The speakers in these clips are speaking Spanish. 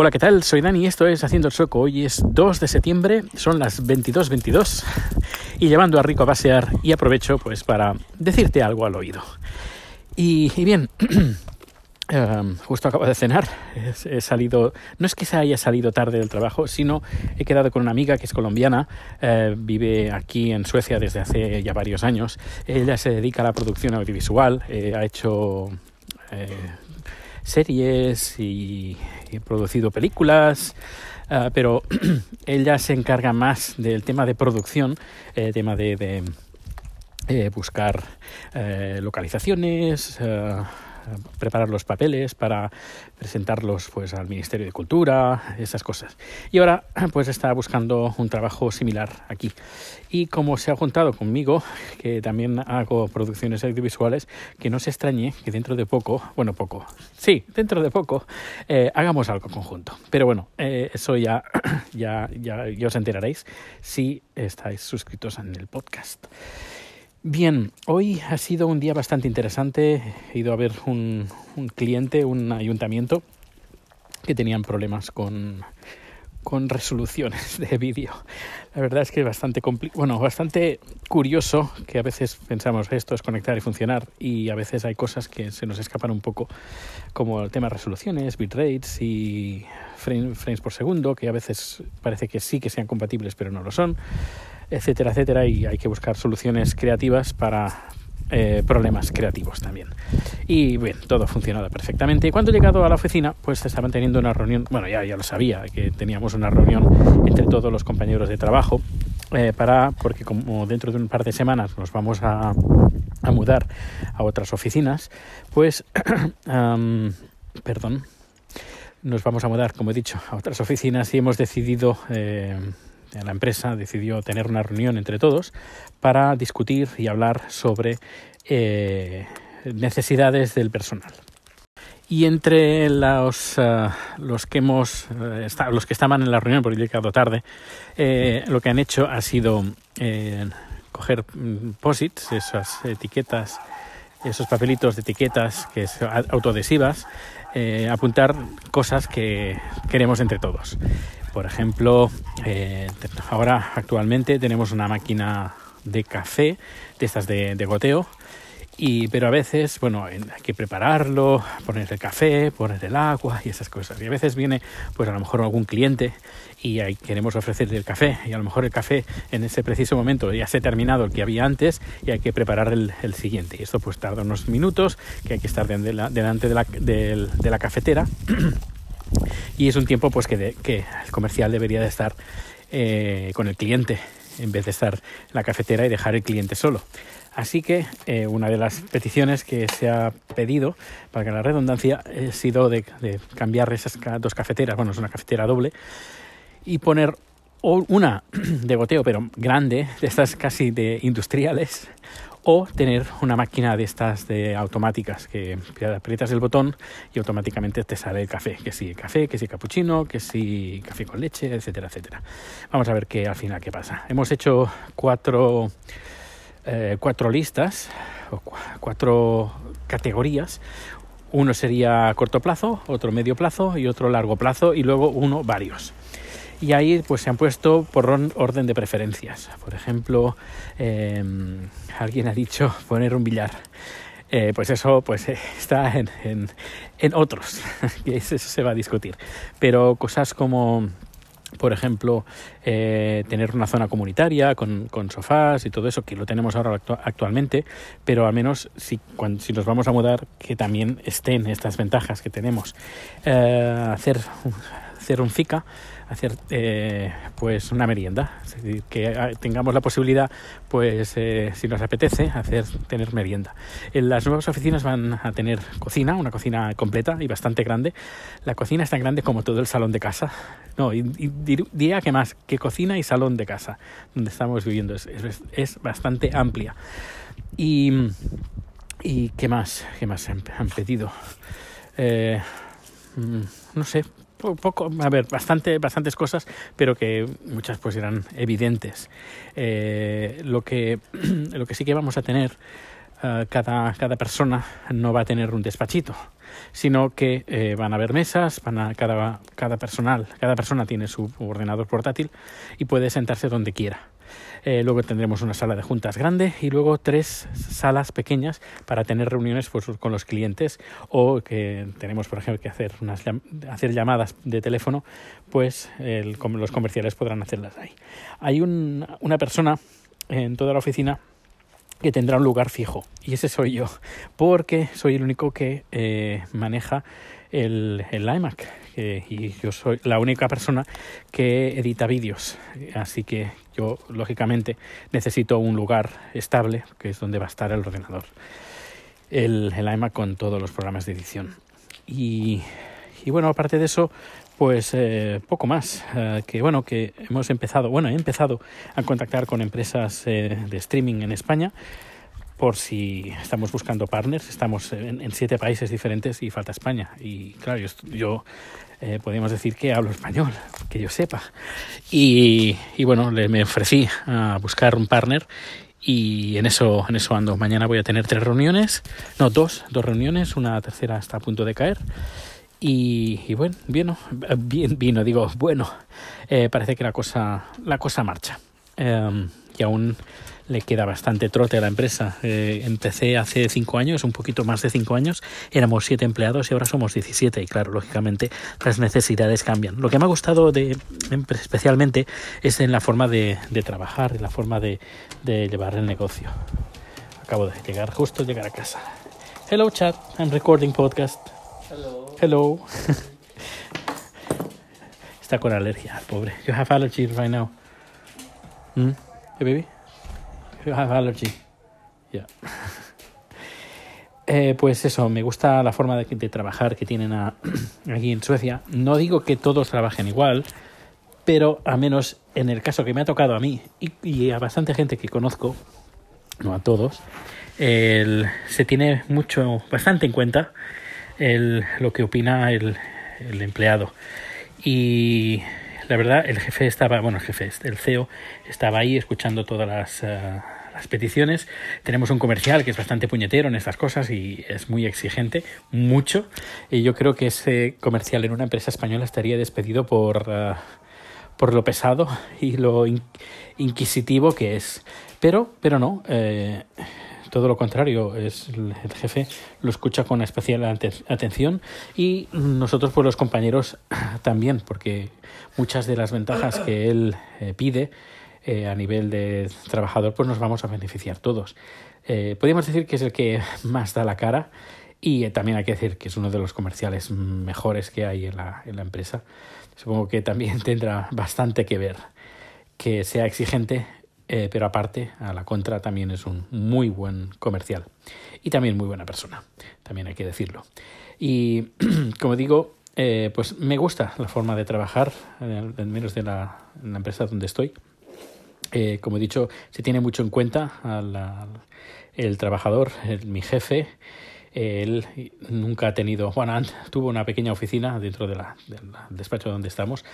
Hola, ¿qué tal? Soy Dani y esto es Haciendo el Sueco. Hoy es 2 de septiembre, son las 22.22 y llevando a Rico a pasear y aprovecho pues para decirte algo al oído. Y, bien, Um, justo acabo de cenar, he, salido, no es que se haya salido tarde del trabajo, sino he quedado con una amiga que es colombiana, eh, vive aquí en Suecia desde hace ya varios años. Ella se dedica a la producción audiovisual, eh, ha hecho eh, series y, ha producido películas, uh, pero ella se encarga más del tema de producción, el tema de, de buscar localizaciones preparar los papeles para presentarlos pues al Ministerio de Cultura, esas cosas. Y ahora pues está buscando un trabajo similar aquí. Y como se ha juntado conmigo, que también hago producciones audiovisuales, que no se extrañe que dentro de poco, bueno, poco, sí, dentro de poco, eh, hagamos algo conjunto. Pero bueno, eh, eso ya, ya, ya, ya os enteraréis si estáis suscritos en el podcast. Bien, hoy ha sido un día bastante interesante. He ido a ver un, cliente, un ayuntamiento, que tenían problemas con, con resoluciones de vídeo. La verdad es que es bastante bueno, bastante curioso que a veces pensamos esto es conectar y funcionar y a veces hay cosas que se nos escapan un poco, como el tema de resoluciones, bitrates y frames por segundo, que a veces parece que sí que sean compatibles pero no lo son etcétera, etcétera, y hay que buscar soluciones creativas para eh, problemas creativos también. Y bien, todo ha funcionado perfectamente. Y cuando he llegado a la oficina, pues estaban teniendo una reunión, bueno, ya, ya lo sabía, que teníamos una reunión entre todos los compañeros de trabajo, eh, para, porque como dentro de un par de semanas nos vamos a, a mudar a otras oficinas, pues, um, perdón, nos vamos a mudar, como he dicho, a otras oficinas y hemos decidido... Eh, la empresa decidió tener una reunión entre todos para discutir y hablar sobre eh, necesidades del personal. Y entre los, los que hemos uh, los que estaban en la reunión, porque he llegado tarde, eh, lo que han hecho ha sido eh, coger mm, posits, esas etiquetas, esos papelitos de etiquetas que es autoadhesivas, eh, apuntar cosas que queremos entre todos. Por ejemplo, eh, ahora actualmente tenemos una máquina de café, de estas de, de goteo, y, pero a veces, bueno, hay que prepararlo, poner el café, poner el agua y esas cosas. Y a veces viene, pues a lo mejor algún cliente y ahí queremos ofrecerle el café y a lo mejor el café en ese preciso momento ya se ha terminado el que había antes y hay que preparar el, el siguiente. Y esto pues tarda unos minutos, que hay que estar de la, delante de la, de, de la cafetera y es un tiempo pues que, el comercial debería de estar eh, con el cliente en vez de estar en la cafetera y dejar el cliente solo. Así que eh, una de las peticiones que se ha pedido, para que la redundancia, ha sido de, cambiar esas dos cafeteras, bueno, es una cafetera doble, y poner una de goteo, pero grande, de estas casi de industriales, o tener una máquina de estas de automáticas que aprietas el botón y automáticamente te sale el café, que si café, que si cappuccino, que si café con leche, etcétera, etcétera. Vamos a ver qué al final qué pasa. Hemos hecho cuatro, eh, cuatro listas, o cuatro categorías. Uno sería corto plazo, otro medio plazo y otro largo plazo y luego uno varios y ahí pues se han puesto por orden de preferencias. Por ejemplo, eh, alguien ha dicho poner un billar. Eh, pues eso pues eh, está en, en, otros, y eso se va a discutir. Pero cosas como por ejemplo, eh, tener una zona comunitaria con, con, sofás y todo eso, que lo tenemos ahora actu actualmente, pero al menos si, cuando, si nos vamos a mudar, que también estén estas ventajas que tenemos. Hacer, hacer un FICA, hacer eh, pues una merienda, es decir, que tengamos la posibilidad, pues eh, si nos apetece, hacer tener merienda. En las nuevas oficinas van a tener cocina, una cocina completa y bastante grande. La cocina es tan grande como todo el salón de casa. No, y, y diría que más que cocina y salón de casa donde estamos viviendo es, es, bastante amplia. Y, y qué más, qué más han, pedido. Eh, no sé, poco, a ver, bastante, bastantes cosas, pero que muchas pues eran evidentes. Eh, lo, que, lo que sí que vamos a tener eh, cada, cada persona no va a tener un despachito, sino que eh, van a haber mesas, van a, cada, cada, personal, cada persona tiene su ordenador portátil y puede sentarse donde quiera. Eh, luego tendremos una sala de juntas grande y luego tres salas pequeñas para tener reuniones pues, con los clientes o que tenemos, por ejemplo, que hacer, unas, hacer llamadas de teléfono, pues los comerciales podrán hacerlas ahí. Hay un, una persona en toda la oficina que tendrá un lugar fijo y ese soy yo porque soy el único que eh, maneja el, el iMac y yo soy la única persona que edita vídeos. Así que yo lógicamente necesito un lugar estable que es donde va a estar el ordenador el, el iMac con todos los programas de edición. Y, y bueno aparte de eso pues eh, poco más, eh, que bueno, que hemos empezado, bueno, he empezado a contactar con empresas eh, de streaming en España por si estamos buscando partners, estamos en, siete países diferentes y falta España. Y claro, yo, yo podríamos decir que hablo español, que yo sepa. Y, y bueno, le, me ofrecí a buscar un partner y en eso, en eso ando. Mañana voy a tener tres reuniones, no, dos, dos reuniones, una tercera está a punto de caer. Y, bueno, bien, bien, vino, digo, bueno, eh, parece que la cosa, la cosa marcha. Eh, y aún le queda bastante trote a la empresa. Eh, empecé hace cinco años, un poquito más de cinco años, éramos siete empleados y ahora somos 17 y claro, lógicamente las necesidades cambian. Lo que me ha gustado de, especialmente es en la forma de, de trabajar, en la forma de, de llevar el negocio. Acabo de llegar, justo llegar a casa. Hello chat, I'm recording podcast. Hello. Hello. Está con alergia, pobre. You have allergy right now. Mm? Hey, baby. Have. Yeah. Eh, pues eso, me gusta la forma de, trabajar que tienen a, aquí en Suecia. No digo que todos trabajen igual, pero al menos en el caso que me ha tocado a mí y, a bastante gente que conozco, no a todos, se tiene mucho, bastante en cuenta lo que opina el, el empleado. Y la verdad, el jefe estaba, bueno, el jefe, el CEO estaba ahí escuchando todas las, uh, las peticiones. Tenemos un comercial que es bastante puñetero en estas cosas y es muy exigente, mucho. Y yo creo que ese comercial en una empresa española estaría despedido por, uh, por lo pesado y lo in inquisitivo que es. Pero, pero no. Eh, todo lo contrario, es el jefe lo escucha con especial atención y nosotros pues los compañeros también, porque muchas de las ventajas que él eh, pide eh, a nivel de trabajador pues nos vamos a beneficiar todos. Eh, podríamos decir que es el que más da la cara y eh, también hay que decir que es uno de los comerciales mejores que hay en la, en la empresa. Supongo que también tendrá bastante que ver que sea exigente eh, pero aparte, a la contra, también es un muy buen comercial y también muy buena persona, también hay que decirlo. Y como digo, eh, pues me gusta la forma de trabajar, al menos de la, empresa donde estoy. Eh, como he dicho, se tiene mucho en cuenta al, el trabajador, mi jefe. Él nunca ha tenido, bueno, tuvo una pequeña oficina dentro del despacho donde estamos,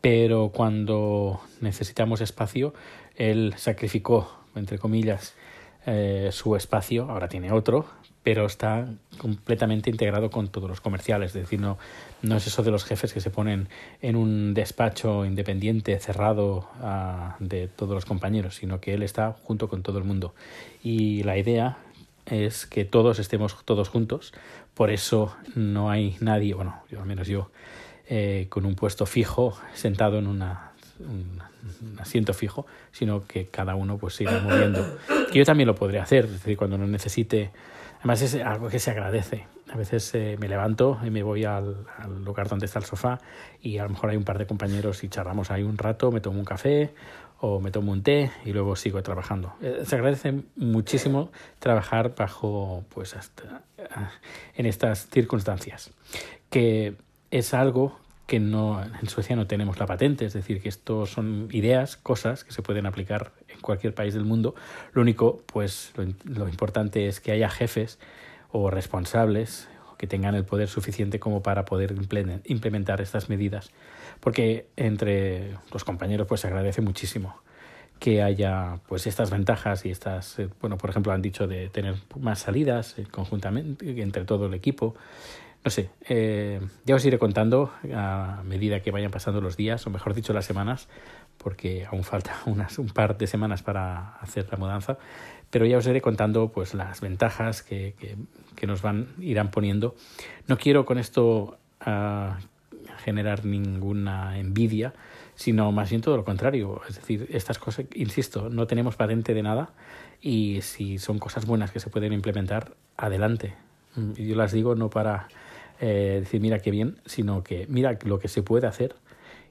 pero cuando necesitamos espacio, él sacrificó, entre comillas, eh, su espacio, ahora tiene otro, pero está completamente integrado con todos los comerciales. Es decir, no, es eso de los jefes que se ponen en un despacho independiente, cerrado uh, de todos los compañeros, sino que él está junto con todo el mundo. Y la idea es que todos estemos todos juntos, por eso no hay nadie, bueno, yo, al menos yo, eh, con un puesto fijo, sentado en una, un, un, asiento fijo, sino que cada uno pues se irá moviendo. Que yo también lo podría hacer, es decir, cuando no necesite. Además es algo que se agradece. A veces eh, me levanto y me voy al, al, lugar donde está el sofá y a lo mejor hay un par de compañeros y charlamos ahí un rato, me tomo un café o me tomo un té y luego sigo trabajando. Eh, se agradece muchísimo trabajar bajo, pues, hasta, en estas circunstancias. Que es algo que no en Suecia no tenemos la patente, es decir, que esto son ideas, cosas que se pueden aplicar en cualquier país del mundo. Lo único, pues lo, lo importante es que haya jefes o responsables que tengan el poder suficiente como para poder implementar estas medidas, porque entre los compañeros pues se agradece muchísimo que haya pues estas ventajas y estas, eh, bueno, por ejemplo, han dicho de tener más salidas eh, conjuntamente entre todo el equipo. No sé, eh, ya os iré contando a medida que vayan pasando los días, o mejor dicho, las semanas, porque aún falta unas, un par de semanas para hacer la mudanza, pero ya os iré contando pues las ventajas que, que, nos van irán poniendo. No quiero con esto uh, generar ninguna envidia, sino más bien todo lo contrario. Es decir, estas cosas, insisto, no tenemos patente de nada y si son cosas buenas que se pueden implementar, adelante. Mm, yo las digo no para eh, decir mira qué bien, sino que mira lo que se puede hacer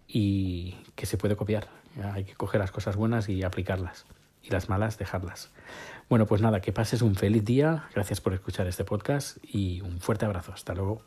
y que se puede copiar. Hay que coger las cosas buenas y aplicarlas y las malas dejarlas. Bueno, pues nada, que pases un feliz día. Gracias por escuchar este podcast y un fuerte abrazo. Hasta luego.